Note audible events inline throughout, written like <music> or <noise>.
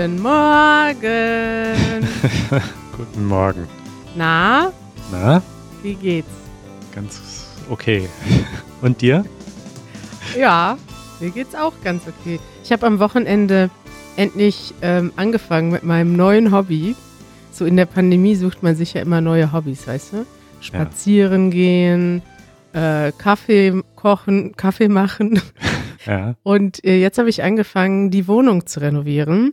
Guten Morgen. <laughs> Guten Morgen. Na, Na, wie geht's? ganz okay. <laughs> Und dir? Ja, mir geht's auch ganz okay. Ich habe am Wochenende endlich ähm, angefangen mit meinem neuen Hobby. So in der Pandemie sucht man sich ja immer neue Hobbys, weißt du? Spazieren gehen, äh, Kaffee kochen, Kaffee machen. <laughs> Ja. Und äh, jetzt habe ich angefangen, die Wohnung zu renovieren.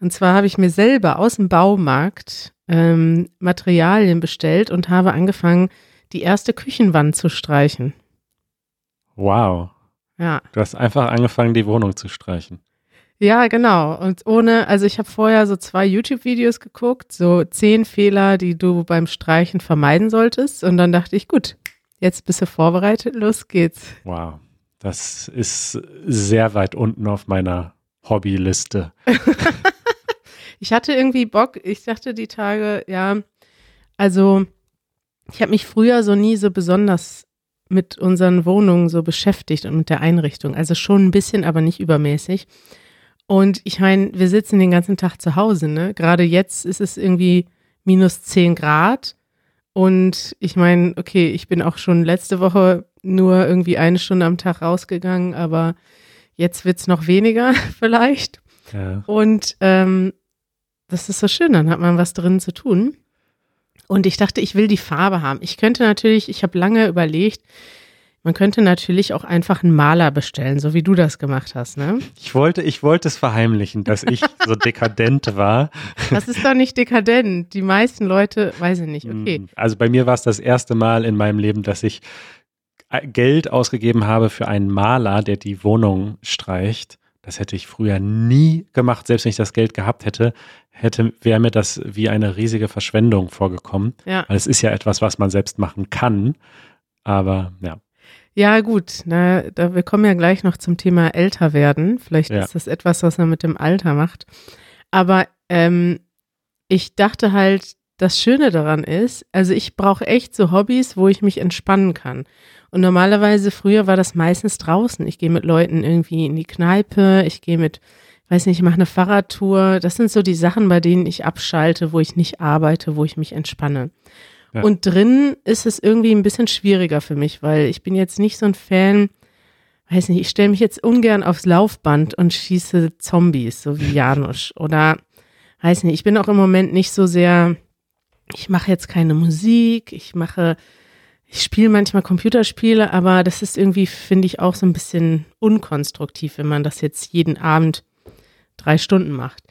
Und zwar habe ich mir selber aus dem Baumarkt ähm, Materialien bestellt und habe angefangen, die erste Küchenwand zu streichen. Wow. Ja. Du hast einfach angefangen, die Wohnung zu streichen. Ja, genau. Und ohne, also ich habe vorher so zwei YouTube-Videos geguckt, so zehn Fehler, die du beim Streichen vermeiden solltest. Und dann dachte ich, gut, jetzt bist du vorbereitet, los geht's. Wow. Das ist sehr weit unten auf meiner Hobbyliste. <laughs> Ich hatte irgendwie Bock, ich dachte die Tage, ja, also ich habe mich früher so nie so besonders mit unseren Wohnungen so beschäftigt und mit der Einrichtung. Also schon ein bisschen, aber nicht übermäßig. Und ich meine, wir sitzen den ganzen Tag zu Hause, ne? Gerade jetzt ist es irgendwie minus 10 Grad. Und ich meine, okay, ich bin auch schon letzte Woche nur irgendwie eine Stunde am Tag rausgegangen, aber jetzt wird's noch weniger <laughs> vielleicht. Ja. Und ähm, das ist so schön, dann hat man was drin zu tun. Und ich dachte, ich will die Farbe haben. Ich könnte natürlich, ich habe lange überlegt, man könnte natürlich auch einfach einen Maler bestellen, so wie du das gemacht hast, ne? Ich wollte, ich wollte es verheimlichen, dass ich <laughs> so dekadent war. Das ist doch nicht dekadent. Die meisten Leute, weiß ich nicht, okay. Also bei mir war es das erste Mal in meinem Leben, dass ich Geld ausgegeben habe für einen Maler, der die Wohnung streicht. Das hätte ich früher nie gemacht, selbst wenn ich das Geld gehabt hätte, hätte wäre mir das wie eine riesige Verschwendung vorgekommen. Ja. Weil es ist ja etwas, was man selbst machen kann. Aber ja, Ja, gut, na, da, wir kommen ja gleich noch zum Thema älter werden. Vielleicht Ja. ist das etwas, was man mit dem Alter macht. Aber ähm, ich dachte halt, das Schöne daran ist, also ich brauche echt so Hobbys, wo ich mich entspannen kann. Und normalerweise früher war das meistens draußen. Ich gehe mit Leuten irgendwie in die Kneipe, ich gehe mit, weiß nicht, ich mache eine Fahrradtour. Das sind so die Sachen, bei denen ich abschalte, wo ich nicht arbeite, wo ich mich entspanne. Ja. Und drin ist es irgendwie ein bisschen schwieriger für mich, weil ich bin jetzt nicht so ein Fan, weiß nicht, ich stelle mich jetzt ungern aufs Laufband und schieße Zombies, so wie Janusz. Oder weiß nicht, ich bin auch im Moment nicht so sehr, ich mache jetzt keine Musik, ich mache, ich spiele manchmal Computerspiele, aber das ist irgendwie, finde ich, auch so ein bisschen unkonstruktiv, wenn man das jetzt jeden Abend drei Stunden macht.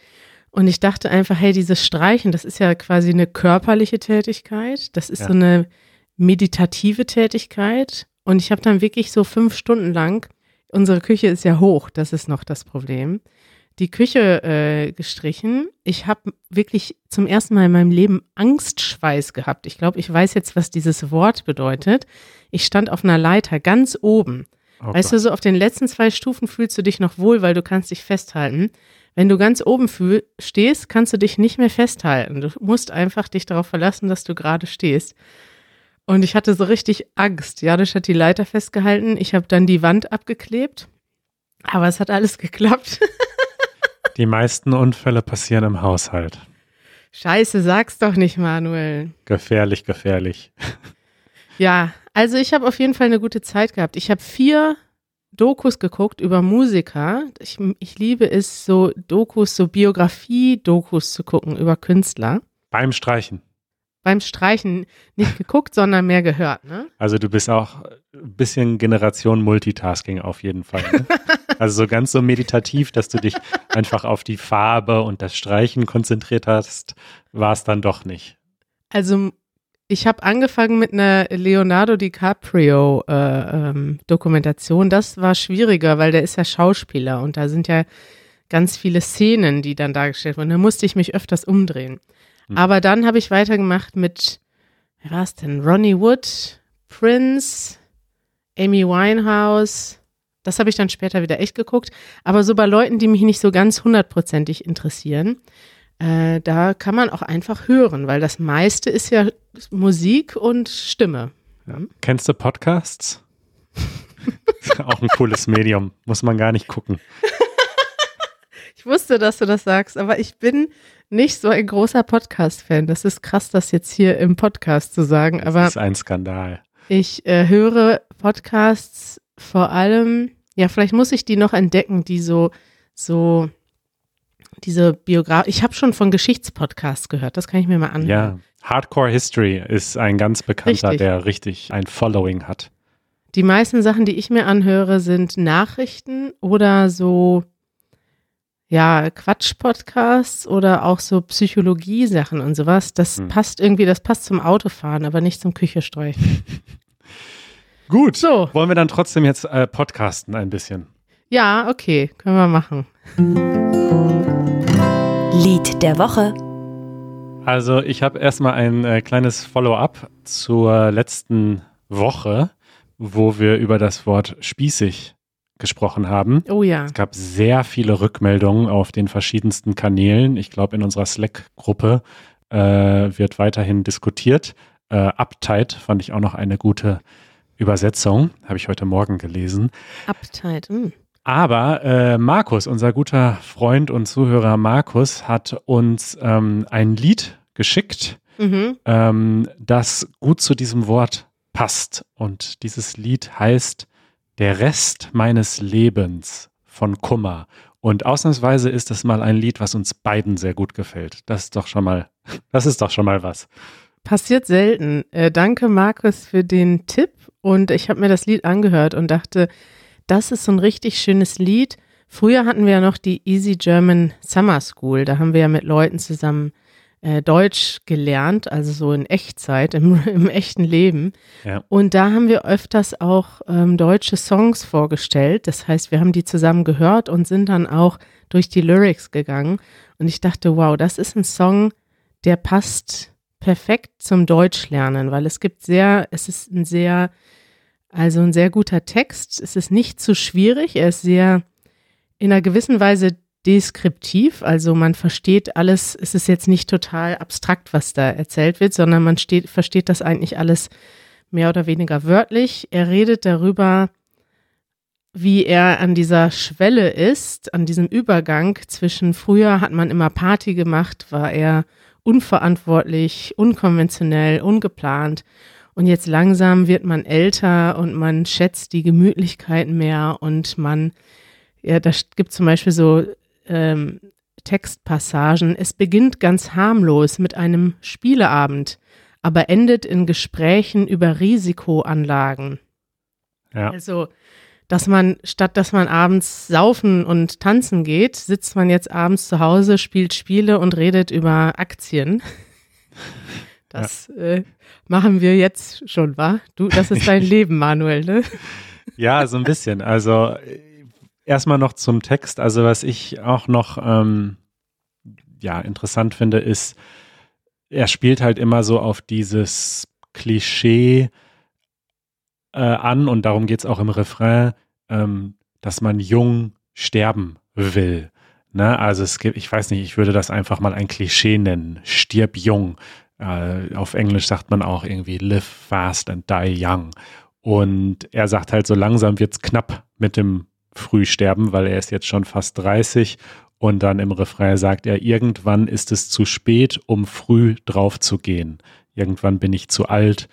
Und ich dachte einfach, hey, dieses Streichen, das ist ja quasi eine körperliche Tätigkeit, das ist Ja. so eine meditative Tätigkeit. Und ich habe dann wirklich so fünf Stunden lang, unsere Küche ist ja hoch, das ist noch das Problem, die Küche äh, gestrichen. Ich habe wirklich zum ersten Mal in meinem Leben Angstschweiß gehabt. Ich glaube, ich weiß jetzt, was dieses Wort bedeutet. Ich stand auf einer Leiter ganz oben. oh Weißt du, so auf den letzten zwei Stufen fühlst du dich noch wohl, weil du kannst dich festhalten. Wenn du ganz oben fühl stehst, kannst du dich nicht mehr festhalten. Du musst einfach dich darauf verlassen, dass du gerade stehst. Und ich hatte so richtig Angst. Janusz hat die Leiter festgehalten. Ich habe dann die Wand abgeklebt. Aber es hat alles geklappt. <laughs> die meisten Unfälle passieren im Haushalt. Scheiße, sag's doch nicht, Manuel. Gefährlich, gefährlich. <laughs> Ja, also ich habe auf jeden Fall eine gute Zeit gehabt. Ich habe vier Dokus geguckt über Musiker. Ich, ich liebe es, so Dokus, so Biografie-Dokus zu gucken über Künstler. Beim Streichen. Beim Streichen nicht geguckt, sondern mehr gehört, ne? Also du bist auch ein bisschen Generation Multitasking auf jeden Fall. Ne? <laughs> Also so ganz so meditativ, dass du dich <laughs> einfach auf die Farbe und das Streichen konzentriert hast, war es dann doch nicht. Also ich habe angefangen mit einer Leonardo DiCaprio äh, ähm, Dokumentation. Das war schwieriger, weil der ist ja Schauspieler und da sind ja ganz viele Szenen, die dann dargestellt wurden. Da musste ich mich öfters umdrehen. Hm. Aber dann habe ich weitergemacht mit, wer war es denn? Ronnie Wood, Prince, Amy Winehouse. Das habe ich dann später wieder echt geguckt. Aber so bei Leuten, die mich nicht so ganz hundertprozentig interessieren, äh, da kann man auch einfach hören, weil das meiste ist ja Musik und Stimme. Ja. Kennst du Podcasts? <laughs> auch ein cooles Medium, muss man gar nicht gucken. <laughs> Ich wusste, dass du das sagst, aber ich bin nicht so ein großer Podcast-Fan. Das ist krass, das jetzt hier im Podcast zu sagen. Aber das ist ein Skandal. Ich äh, höre Podcasts vor allem, ja, vielleicht muss ich die noch entdecken, die so, so, diese Biograf. Ich habe schon von Geschichtspodcasts gehört, das kann ich mir mal anhören. Ja, Hardcore History ist ein ganz bekannter, Richtig. der richtig ein Following hat. Die meisten Sachen, die ich mir anhöre, sind Nachrichten oder so, ja, Quatsch-Podcasts oder auch so Psychologie-Sachen und sowas. Das Hm. passt irgendwie, das passt zum Autofahren, aber nicht zum Küchestreichen. <laughs> Gut. So. Wollen wir dann trotzdem jetzt äh, podcasten ein bisschen? Ja, okay, können wir machen. Lied der Woche. Also ich habe erstmal ein äh, kleines Follow-up zur letzten Woche, wo wir über das Wort spießig gesprochen haben. Oh ja. Es gab sehr viele Rückmeldungen auf den verschiedensten Kanälen. Ich glaube, in unserer Slack-Gruppe äh, wird weiterhin diskutiert. Äh, Uptight fand ich auch noch eine gute Übersetzung, habe ich heute Morgen gelesen. Uptight. Hm. Aber äh, Markus, unser guter Freund und Zuhörer Markus, hat uns ähm, ein Lied geschickt, Mhm. ähm, das gut zu diesem Wort passt. Und dieses Lied heißt Der Rest meines Lebens von Kummer. Und ausnahmsweise ist es mal ein Lied, was uns beiden sehr gut gefällt. Das ist doch schon mal, <laughs> das ist doch schon mal was. Passiert selten. Äh, danke, Markus, für den Tipp. Und ich habe mir das Lied angehört und dachte, das ist so ein richtig schönes Lied. Früher hatten wir ja noch die Easy German Summer School. Da haben wir ja mit Leuten zusammen äh, Deutsch gelernt, also so in Echtzeit, im, <laughs> im echten Leben. Ja. Und da haben wir öfters auch ähm, deutsche Songs vorgestellt. Das heißt, wir haben die zusammen gehört und sind dann auch durch die Lyrics gegangen. Und ich dachte, wow, das ist ein Song, der passt perfekt zum Deutschlernen, weil es gibt sehr, es ist ein sehr, also ein sehr guter Text. Es ist nicht zu schwierig. Er ist sehr in einer gewissen Weise deskriptiv. Also man versteht alles. Es ist jetzt nicht total abstrakt, was da erzählt wird, sondern man steht, versteht das eigentlich alles mehr oder weniger wörtlich. Er redet darüber, wie er an dieser Schwelle ist, an diesem Übergang zwischen früher hat man immer Party gemacht, war er unverantwortlich, unkonventionell, ungeplant. Und jetzt langsam wird man älter und man schätzt die Gemütlichkeit mehr und man, ja, da gibt zum Beispiel so ähm, Textpassagen. Es beginnt ganz harmlos mit einem Spieleabend, aber endet in Gesprächen über Risikoanlagen. Ja. Also, dass man, statt dass man abends saufen und tanzen geht, sitzt man jetzt abends zu Hause, spielt Spiele und redet über Aktien. <laughs> Das äh, machen wir jetzt schon, wa? Du, das ist dein <laughs> Leben, Manuel, ne? Ja, so ein bisschen. Also erstmal noch zum Text. Also was ich auch noch ähm, ja interessant finde, ist, er spielt halt immer so auf dieses Klischee äh, an und darum geht es auch im Refrain, ähm, dass man jung sterben will. Ne? Also es gibt, ich weiß nicht, ich würde das einfach mal ein Klischee nennen. Stirb jung. Äh, auf Englisch sagt man auch irgendwie live fast and die young. Und er sagt halt, so langsam wird's knapp mit dem Frühsterben, weil er ist jetzt schon fast 30. Und dann im Refrain sagt er, irgendwann ist es zu spät, um früh drauf zu gehen. Irgendwann bin ich zu alt,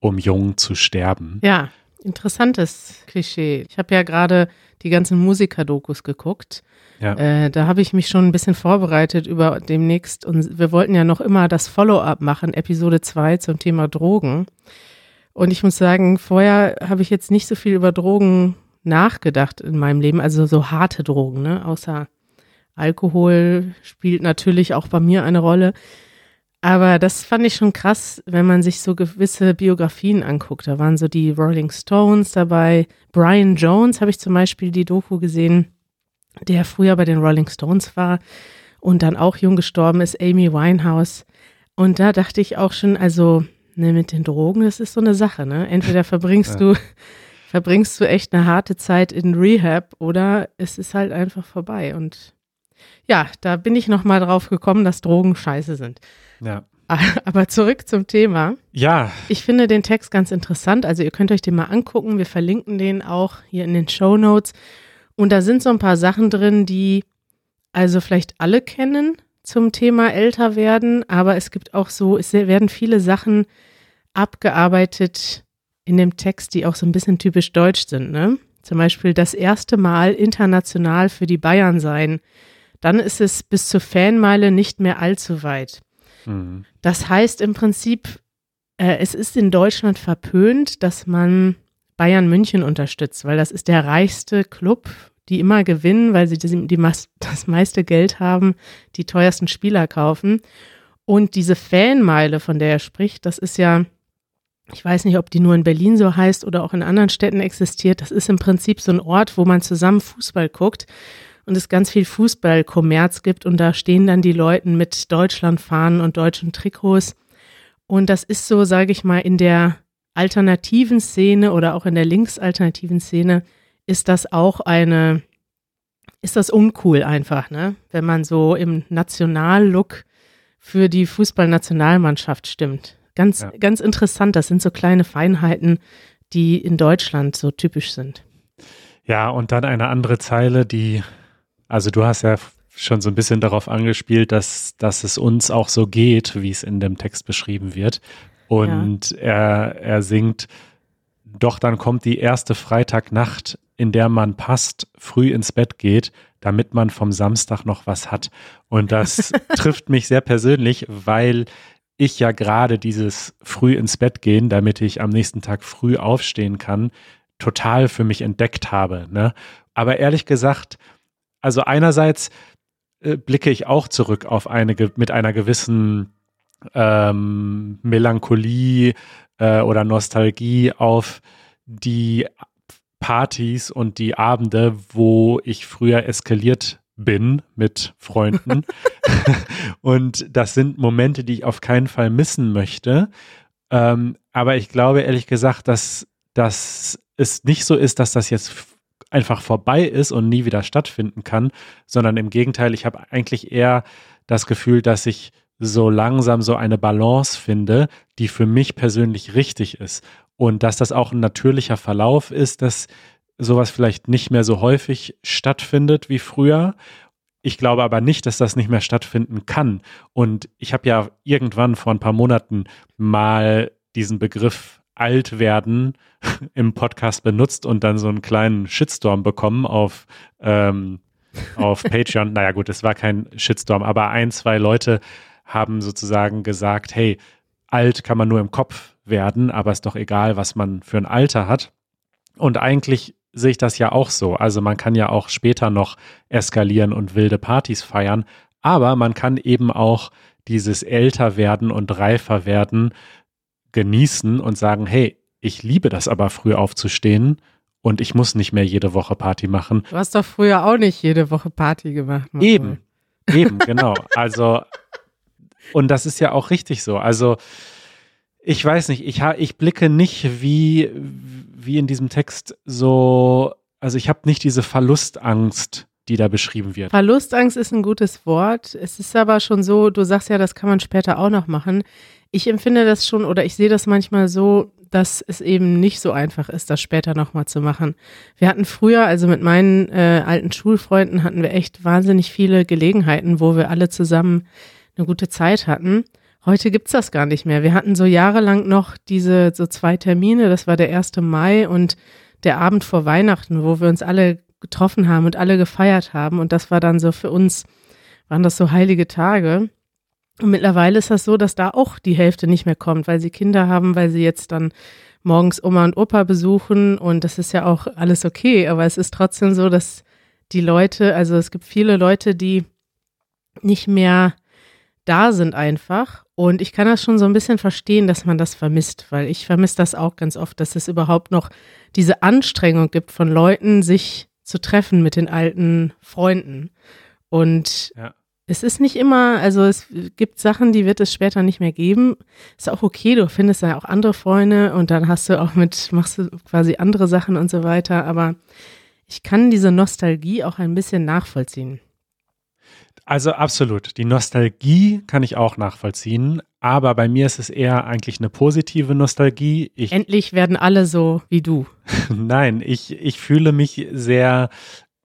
um jung zu sterben. Ja, interessantes Klischee. Ich habe ja gerade die ganzen Musiker-Dokus geguckt. Ja. Äh, da habe ich mich schon ein bisschen vorbereitet über demnächst. Und wir wollten ja noch immer das Follow-up machen, Episode 2 zum Thema Drogen. Und ich muss sagen, vorher habe ich jetzt nicht so viel über Drogen nachgedacht in meinem Leben, also so harte Drogen, ne? Außer Alkohol spielt natürlich auch bei mir eine Rolle. Aber das fand ich schon krass, wenn man sich so gewisse Biografien anguckt. Da waren so die Rolling Stones dabei. Brian Jones habe ich zum Beispiel die Doku gesehen, der früher bei den Rolling Stones war und dann auch jung gestorben ist, Amy Winehouse. Und da dachte ich auch schon, also ne, mit den Drogen, das ist so eine Sache. Ne? Entweder verbringst Ja. du verbringst du echt eine harte Zeit in Rehab oder es ist halt einfach vorbei. Und ja, da bin ich noch mal drauf gekommen, dass Drogen scheiße sind. Ja. <laughs> Aber zurück zum Thema. Ja, Ich finde den Text ganz interessant. Also ihr könnt euch den mal angucken. Wir verlinken den auch hier in den Show Notes. Und da sind so ein paar Sachen drin, die also vielleicht alle kennen zum Thema älter werden, aber es gibt auch so, es werden viele Sachen abgearbeitet in dem Text, die auch so ein bisschen typisch deutsch sind, ne? Zum Beispiel das erste Mal international für die Bayern sein. Dann ist es bis zur Fanmeile nicht mehr allzu weit. Mhm. Das heißt im Prinzip, äh, es ist in Deutschland verpönt, dass man Bayern München unterstützt, weil das ist der reichste Club, die immer gewinnen, weil sie die, die, <laughs> das meiste Geld haben, die teuersten Spieler kaufen. Und diese Fanmeile, von der er spricht, das ist ja, ich weiß nicht, ob die nur in Berlin so heißt oder auch in anderen Städten existiert. Das ist im Prinzip so ein Ort, wo man zusammen Fußball guckt und es ganz viel Fußballkommerz gibt und da stehen dann die Leute mit Deutschlandfahnen und deutschen Trikots. Und das ist so, sage ich mal, in der alternativen Szene oder auch in der linksalternativen Szene ist das auch eine, ist das uncool einfach, ne? Wenn man so im Nationallook für die Fußballnationalmannschaft stimmt. Ganz, ja. ganz interessant. Das sind so kleine Feinheiten, die in Deutschland so typisch sind. Ja, und dann eine andere Zeile, die, also du hast ja schon so ein bisschen darauf angespielt, dass, dass es uns auch so geht, wie es in dem Text beschrieben wird. Und ja. er, er singt, doch dann kommt die erste Freitagnacht, in der man passt, früh ins Bett geht, damit man vom Samstag noch was hat. Und das <laughs> trifft mich sehr persönlich, weil ich ja gerade dieses früh ins Bett gehen, damit ich am nächsten Tag früh aufstehen kann, total für mich entdeckt habe. Ne? Aber ehrlich gesagt, also einerseits äh, blicke ich auch zurück auf eine mit einer gewissen ähm, Melancholie äh, oder Nostalgie auf die Partys und die Abende, wo ich früher eskaliert bin mit Freunden. <laughs> <laughs> und das sind Momente, die ich auf keinen Fall missen möchte. Ähm, aber ich glaube ehrlich gesagt, dass, dass es nicht so ist, dass das jetzt einfach vorbei ist und nie wieder stattfinden kann, sondern im Gegenteil, ich habe eigentlich eher das Gefühl, dass ich so langsam so eine Balance finde, die für mich persönlich richtig ist. Und dass das auch ein natürlicher Verlauf ist, dass sowas vielleicht nicht mehr so häufig stattfindet wie früher. Ich glaube aber nicht, dass das nicht mehr stattfinden kann. Und ich habe ja irgendwann vor ein paar Monaten mal diesen Begriff alt werden <laughs> im Podcast benutzt und dann so einen kleinen Shitstorm bekommen auf, ähm, auf <laughs> Patreon. naja gut, es war kein Shitstorm, aber ein, zwei Leute haben sozusagen gesagt, hey, alt kann man nur im Kopf werden, aber ist doch egal, was man für ein Alter hat. Und eigentlich sehe ich das ja auch so. Also man kann ja auch später noch eskalieren und wilde Partys feiern, aber man kann eben auch dieses älter werden und reifer werden genießen und sagen, hey, ich liebe das aber früh aufzustehen und ich muss nicht mehr jede Woche Party machen. Du hast doch früher auch nicht jede Woche Party gemacht. Marco. Eben, eben, genau. Also und das ist ja auch richtig so. Also ich weiß nicht, ich, ich blicke nicht wie, wie in diesem Text so, also ich habe nicht diese Verlustangst, die da beschrieben wird. Verlustangst ist ein gutes Wort. Es ist aber schon so, du sagst ja, das kann man später auch noch machen. Ich empfinde das schon oder ich sehe das manchmal so, dass es eben nicht so einfach ist, das später nochmal zu machen. Wir hatten früher, also mit meinen äh, alten Schulfreunden, hatten wir echt wahnsinnig viele Gelegenheiten, wo wir alle zusammen eine gute Zeit hatten. Heute gibt's das gar nicht mehr. Wir hatten so jahrelang noch diese so zwei Termine, das war der 1. Mai und der Abend vor Weihnachten, wo wir uns alle getroffen haben und alle gefeiert haben. Und das war dann so für uns, waren das so heilige Tage. Und mittlerweile ist das so, dass da auch die Hälfte nicht mehr kommt, weil sie Kinder haben, weil sie jetzt dann morgens Oma und Opa besuchen und das ist ja auch alles okay, aber es ist trotzdem so, dass die Leute, also es gibt viele Leute, die nicht mehr da sind einfach. Und ich kann das schon so ein bisschen verstehen, dass man das vermisst, weil ich vermisse das auch ganz oft, dass es überhaupt noch diese Anstrengung gibt von Leuten, sich zu treffen mit den alten Freunden. Und ja. Es ist nicht immer, also es gibt Sachen, die wird es später nicht mehr geben. Ist auch okay, du findest ja auch andere Freunde und dann hast du auch mit, machst du quasi andere Sachen und so weiter. Aber ich kann diese Nostalgie auch ein bisschen nachvollziehen. Also absolut. Die Nostalgie kann ich auch nachvollziehen, aber bei mir ist es eher eigentlich eine positive Nostalgie. Ich, Endlich werden alle so wie du. <laughs> Nein, ich, ich fühle mich sehr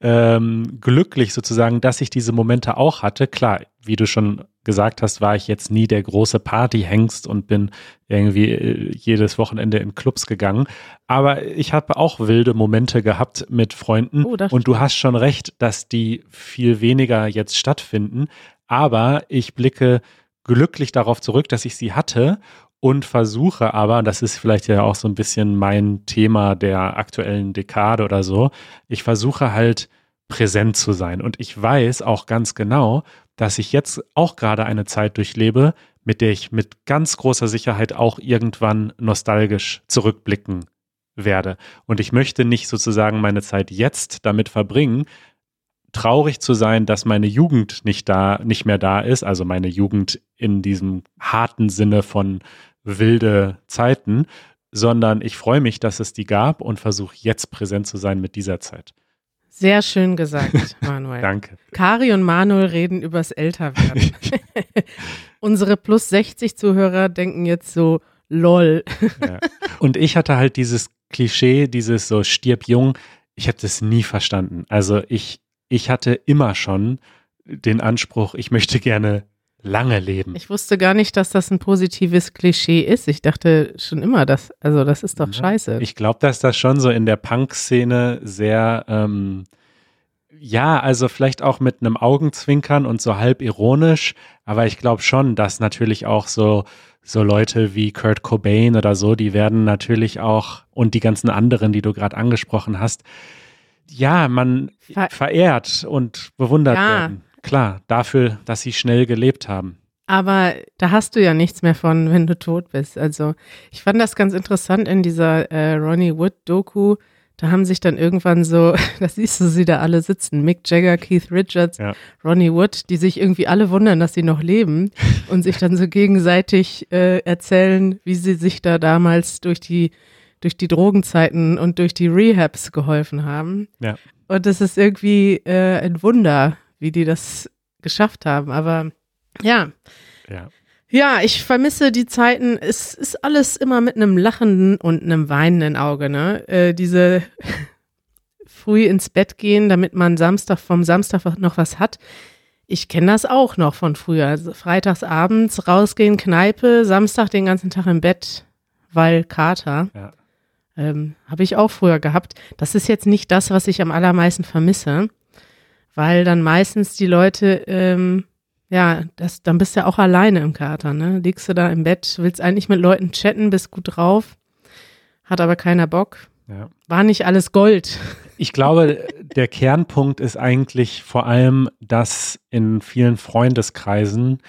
ähm, glücklich sozusagen, dass ich diese Momente auch hatte. Klar, wie du schon gesagt hast, war ich jetzt nie der große Partyhengst und bin irgendwie äh, jedes Wochenende in Clubs gegangen. Aber ich habe auch wilde Momente gehabt mit Freunden. Oh, und du hast schon recht, dass die viel weniger jetzt stattfinden. Aber ich blicke glücklich darauf zurück, dass ich sie hatte und versuche aber, das ist vielleicht ja auch so ein bisschen mein Thema der aktuellen Dekade oder so, ich versuche halt präsent zu sein. Und ich weiß auch ganz genau, dass ich jetzt auch gerade eine Zeit durchlebe, mit der ich mit ganz großer Sicherheit auch irgendwann nostalgisch zurückblicken werde. Und ich möchte nicht sozusagen meine Zeit jetzt damit verbringen, traurig zu sein, dass meine Jugend nicht da, nicht mehr da ist, also meine Jugend in diesem harten Sinne von wilde Zeiten, sondern ich freue mich, dass es die gab und versuche jetzt präsent zu sein mit dieser Zeit. Sehr schön gesagt, <laughs> Manuel. Danke. Kari und Manuel reden übers Älterwerden. <laughs> Unsere plus 60 Zuhörer denken jetzt so, lol. Ja. Und ich hatte halt dieses Klischee, dieses so stirb jung, ich habe das nie verstanden. Also ich, ich hatte immer schon den Anspruch, ich möchte gerne lange leben. Ich wusste gar nicht, dass das ein positives Klischee ist. Ich dachte schon immer, dass, also das ist doch Ja. scheiße. Ich glaube, dass das schon so in der Punk-Szene sehr, ähm, ja, also vielleicht auch mit einem Augenzwinkern und so halb ironisch, aber ich glaube schon, dass natürlich auch so, so Leute wie Kurt Cobain oder so, die werden natürlich auch, und die ganzen anderen, die du gerade angesprochen hast, ja, man Ver- verehrt und bewundert Ja. werden. Klar, dafür, dass sie schnell gelebt haben. Aber da hast du ja nichts mehr von, wenn du tot bist. Also ich fand das ganz interessant in dieser äh, Ronnie Wood-Doku. Da haben sich dann irgendwann so, <laughs> da siehst du sie da alle sitzen, Mick Jagger, Keith Richards, Ja. Ronnie Wood, die sich irgendwie alle wundern, dass sie noch leben <laughs> und sich dann so gegenseitig äh, erzählen, wie sie sich da damals durch die durch die Drogenzeiten und durch die Rehabs geholfen haben. Ja. Und das ist irgendwie äh, ein Wunder, wie die das geschafft haben. Aber ja, Ja. ja, ich vermisse die Zeiten. Es ist alles immer mit einem lachenden und einem weinenden Auge, ne? Äh, diese <laughs> früh ins Bett gehen, damit man Samstag vom Samstag noch was hat. Ich kenne das auch noch von früher. Also freitags abends rausgehen, Kneipe, Samstag den ganzen Tag im Bett, weil Kater. Ja. Ähm, Habe ich auch früher gehabt. Das ist jetzt nicht das, was ich am allermeisten vermisse, weil dann meistens die Leute, ähm, ja, das, dann bist du ja auch alleine im Kater, ne? Liegst du da im Bett, willst eigentlich mit Leuten chatten, bist gut drauf, hat aber keiner Bock. Ja. War nicht alles Gold. Ich glaube, der Kernpunkt ist eigentlich vor allem, dass in vielen Freundeskreisen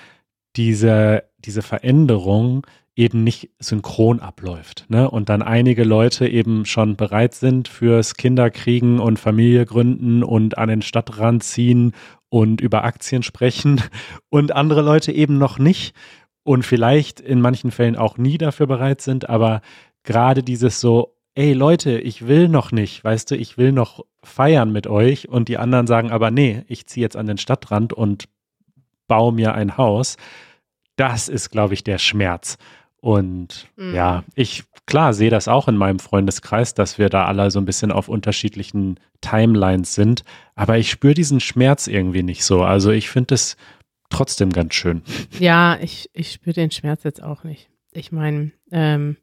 diese, diese Veränderung eben nicht synchron abläuft. Ne? Und dann einige Leute eben schon bereit sind fürs Kinderkriegen und Familie gründen und an den Stadtrand ziehen und über Aktien sprechen <laughs> und andere Leute eben noch nicht und vielleicht in manchen Fällen auch nie dafür bereit sind, aber gerade dieses so, ey Leute, ich will noch nicht, weißt du, ich will noch feiern mit euch und die anderen sagen aber, nee, ich ziehe jetzt an den Stadtrand und baue mir ein Haus. Das ist, glaube ich, der Schmerz. Und Mhm. ja, ich klar sehe das auch in meinem Freundeskreis, dass wir da alle so ein bisschen auf unterschiedlichen Timelines sind, aber ich spüre diesen Schmerz irgendwie nicht so. Also ich finde es trotzdem ganz schön. Ja, ich, ich spüre den Schmerz jetzt auch nicht. Ich meine, ähm,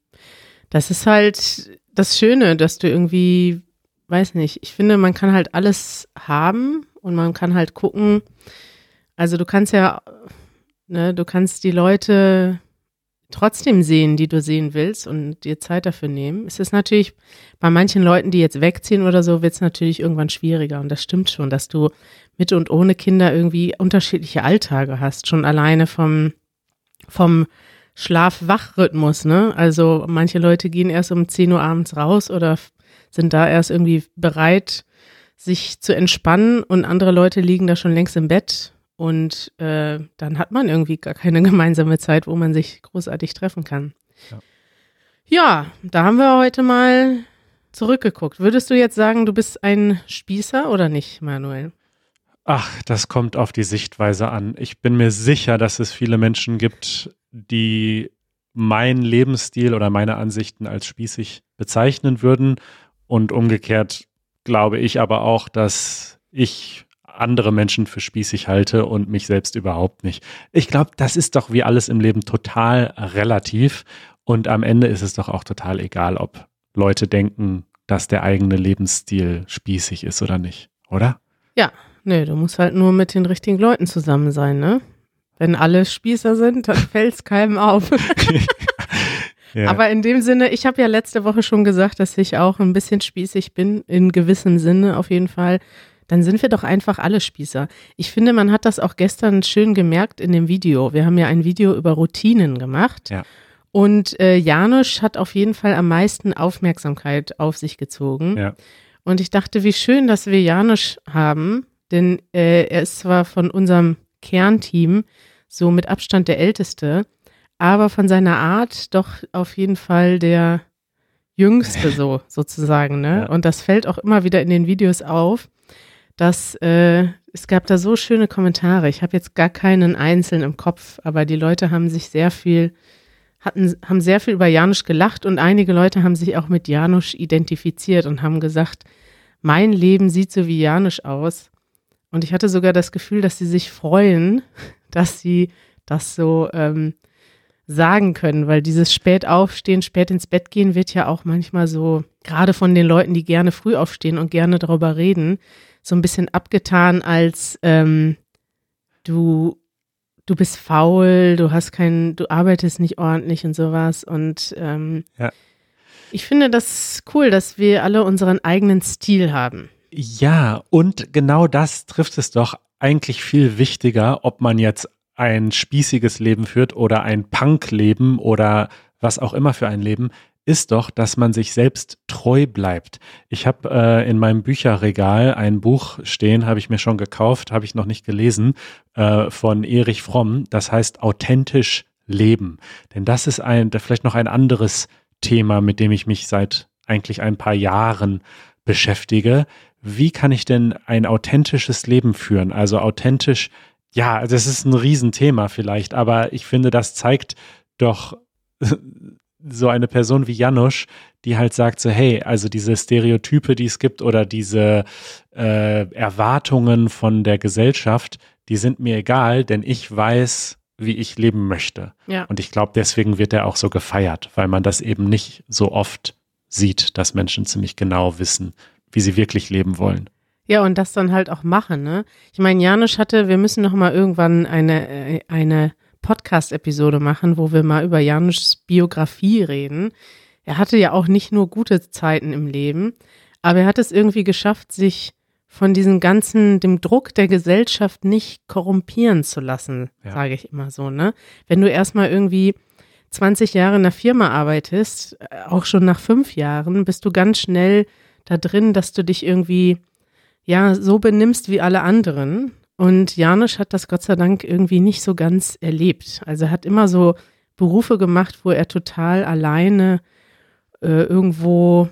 das ist halt das Schöne, dass du irgendwie, weiß nicht, ich finde, man kann halt alles haben und man kann halt gucken. Also du kannst ja, ne, du kannst die Leute trotzdem sehen, die du sehen willst und dir Zeit dafür nehmen. Es ist natürlich bei manchen Leuten, die jetzt wegziehen oder so, wird es natürlich irgendwann schwieriger. Und das stimmt schon, dass du mit und ohne Kinder irgendwie unterschiedliche Alltage hast. Schon alleine vom, vom Schlaf-Wach-Rhythmus, ne? Also manche Leute gehen erst um 10 Uhr abends raus oder sind da erst irgendwie bereit, sich zu entspannen und andere Leute liegen da schon längst im Bett und äh, dann hat man irgendwie gar keine <laughs> gemeinsame Zeit, wo man sich großartig treffen kann. Ja. Ja, da haben wir heute mal zurückgeguckt. Würdest du jetzt sagen, du bist ein Spießer oder nicht, Manuel? Ach, das kommt auf die Sichtweise an. Ich bin mir sicher, dass es viele Menschen gibt, die meinen Lebensstil oder meine Ansichten als spießig bezeichnen würden. Und umgekehrt glaube ich aber auch, dass ich andere Menschen für spießig halte und mich selbst überhaupt nicht. Ich glaube, das ist doch wie alles im Leben total relativ und am Ende ist es doch auch total egal, ob Leute denken, dass der eigene Lebensstil spießig ist oder nicht, oder? Ja, nee, du musst halt nur mit den richtigen Leuten zusammen sein, ne? Wenn alle Spießer sind, dann <laughs> fällt es keinem auf. <laughs> ja. Aber in dem Sinne, ich habe ja letzte Woche schon gesagt, dass ich auch ein bisschen spießig bin, in gewissem Sinne auf jeden Fall. Dann sind wir doch einfach alle Spießer. Ich finde, man hat das auch gestern schön gemerkt in dem Video. Wir haben ja ein Video über Routinen gemacht. Ja. Und äh, Janusz hat auf jeden Fall am meisten Aufmerksamkeit auf sich gezogen. Ja. Und ich dachte, wie schön, dass wir Janusz haben, denn äh, er ist zwar von unserem Kernteam so mit Abstand der Älteste, aber von seiner Art doch auf jeden Fall der Jüngste <laughs> so sozusagen. Ne? Ja. Und das fällt auch immer wieder in den Videos auf, dass äh, es gab da so schöne Kommentare. Ich habe jetzt gar keinen einzeln im Kopf, aber die Leute haben sich sehr viel hatten, haben sehr viel über Janusz gelacht und einige Leute haben sich auch mit Janusz identifiziert und haben gesagt, mein Leben sieht so wie Janusz aus. Und ich hatte sogar das Gefühl, dass sie sich freuen, <laughs> dass sie das so ähm, sagen können, weil dieses spät aufstehen, spät ins Bett gehen wird ja auch manchmal so, gerade von den Leuten, die gerne früh aufstehen und gerne darüber reden, so ein bisschen abgetan als ähm, du du bist faul, du hast keinen, du arbeitest nicht ordentlich und sowas. Und ähm, Ja. ich finde das cool, dass wir alle unseren eigenen Stil haben. Ja, und genau das trifft es doch eigentlich viel wichtiger, ob man jetzt ein spießiges Leben führt oder ein Punk-Leben oder was auch immer für ein Leben, ist doch, dass man sich selbst treu bleibt. Ich habe äh, in meinem Bücherregal ein Buch stehen, habe ich mir schon gekauft, habe ich noch nicht gelesen, äh, von Erich Fromm. Das heißt authentisch leben. Denn das ist ein, vielleicht noch ein anderes Thema, mit dem ich mich seit eigentlich ein paar Jahren beschäftige. Wie kann ich denn ein authentisches Leben führen? Also authentisch, ja, das ist ein Riesenthema vielleicht, aber ich finde, das zeigt doch so eine Person wie Janusz, die halt sagt so, hey, also diese Stereotype, die es gibt oder diese äh, Erwartungen von der Gesellschaft, die sind mir egal, denn ich weiß, wie ich leben möchte. Ja. Und ich glaube, deswegen wird er auch so gefeiert, weil man das eben nicht so oft sieht, dass Menschen ziemlich genau wissen, wie sie wirklich leben wollen. Ja, und das dann halt auch machen, ne? Ich meine, Janusz hatte, wir müssen noch mal irgendwann eine, äh, eine Podcast-Episode machen, wo wir mal über Janusz Biografie reden. Er hatte ja auch nicht nur gute Zeiten im Leben, aber er hat es irgendwie geschafft, sich von diesem ganzen, dem Druck der Gesellschaft nicht korrumpieren zu lassen, Ja. sage ich immer so, ne? Wenn du erstmal irgendwie 20 Jahre in einer Firma arbeitest, äh, auch schon nach fünf Jahren, bist du ganz schnell da drin, dass du dich irgendwie ja so benimmst wie alle anderen. Und Janusz hat das Gott sei Dank irgendwie nicht so ganz erlebt. Also er hat immer so Berufe gemacht, wo er total alleine äh, irgendwo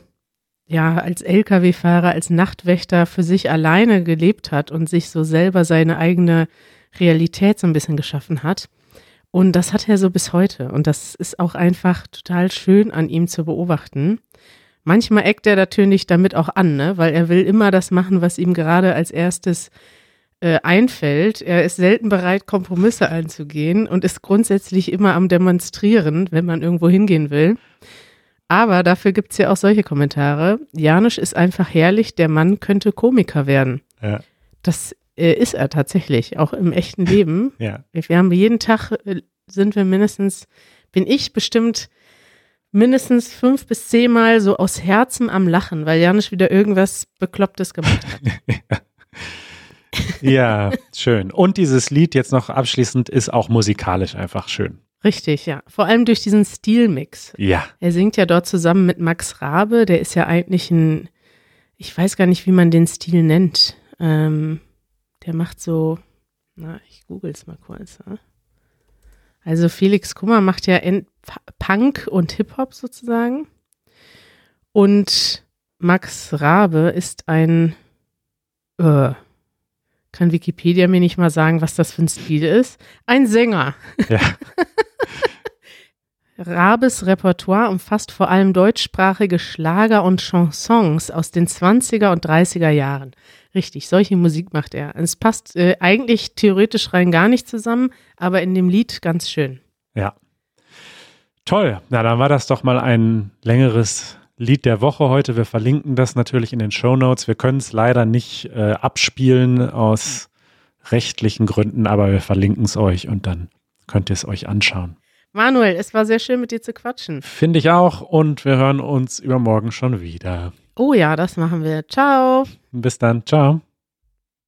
ja als Lkw-Fahrer, als Nachtwächter für sich alleine gelebt hat und sich so selber seine eigene Realität so ein bisschen geschaffen hat. Und das hat er so bis heute. Und das ist auch einfach total schön an ihm zu beobachten. Manchmal eckt er natürlich damit auch an, ne? weil er will immer das machen, was ihm gerade als erstes äh, einfällt. Er ist selten bereit, Kompromisse einzugehen und ist grundsätzlich immer am Demonstrieren, wenn man irgendwo hingehen will. Aber dafür gibt es ja auch solche Kommentare. Janusz ist einfach herrlich, der Mann könnte Komiker werden. Ja. Das äh, ist er tatsächlich, auch im echten Leben. <laughs> Ja. Wir haben jeden Tag, äh, sind wir mindestens, bin ich bestimmt mindestens fünf bis zehnmal so aus Herzen am Lachen, weil Janusz wieder irgendwas Beklopptes gemacht hat. Ja, <laughs> <laughs> schön. Und dieses Lied jetzt noch abschließend ist auch musikalisch einfach schön. Richtig, ja. Vor allem durch diesen Stilmix. Ja, Er singt ja dort zusammen mit Max Rabe, der ist ja eigentlich ein, ich weiß gar nicht, wie man den Stil nennt. Ähm, der macht so, na, ich google es mal kurz. Ja. Also Felix Kummer macht ja Punk und Hip-Hop sozusagen. Und Max Rabe ist ein, äh, kann Wikipedia mir nicht mal sagen, was das für ein Stil ist? Ein Sänger. ja. <laughs> Rabes Repertoire umfasst vor allem deutschsprachige Schlager und Chansons aus den 20er und 30er Jahren. Richtig, solche Musik macht er. Es passt äh, eigentlich theoretisch rein gar nicht zusammen, aber in dem Lied ganz schön. Ja. Toll. Na, dann war das doch mal ein längeres Lied der Woche heute. Wir verlinken das natürlich in den Show Notes. Wir können es leider nicht äh, abspielen aus rechtlichen Gründen, aber wir verlinken es euch und dann könnt ihr es euch anschauen. Manuel, es war sehr schön mit dir zu quatschen. Finde ich auch und wir hören uns übermorgen schon wieder. Oh ja, das machen wir. Ciao. Bis dann. Ciao.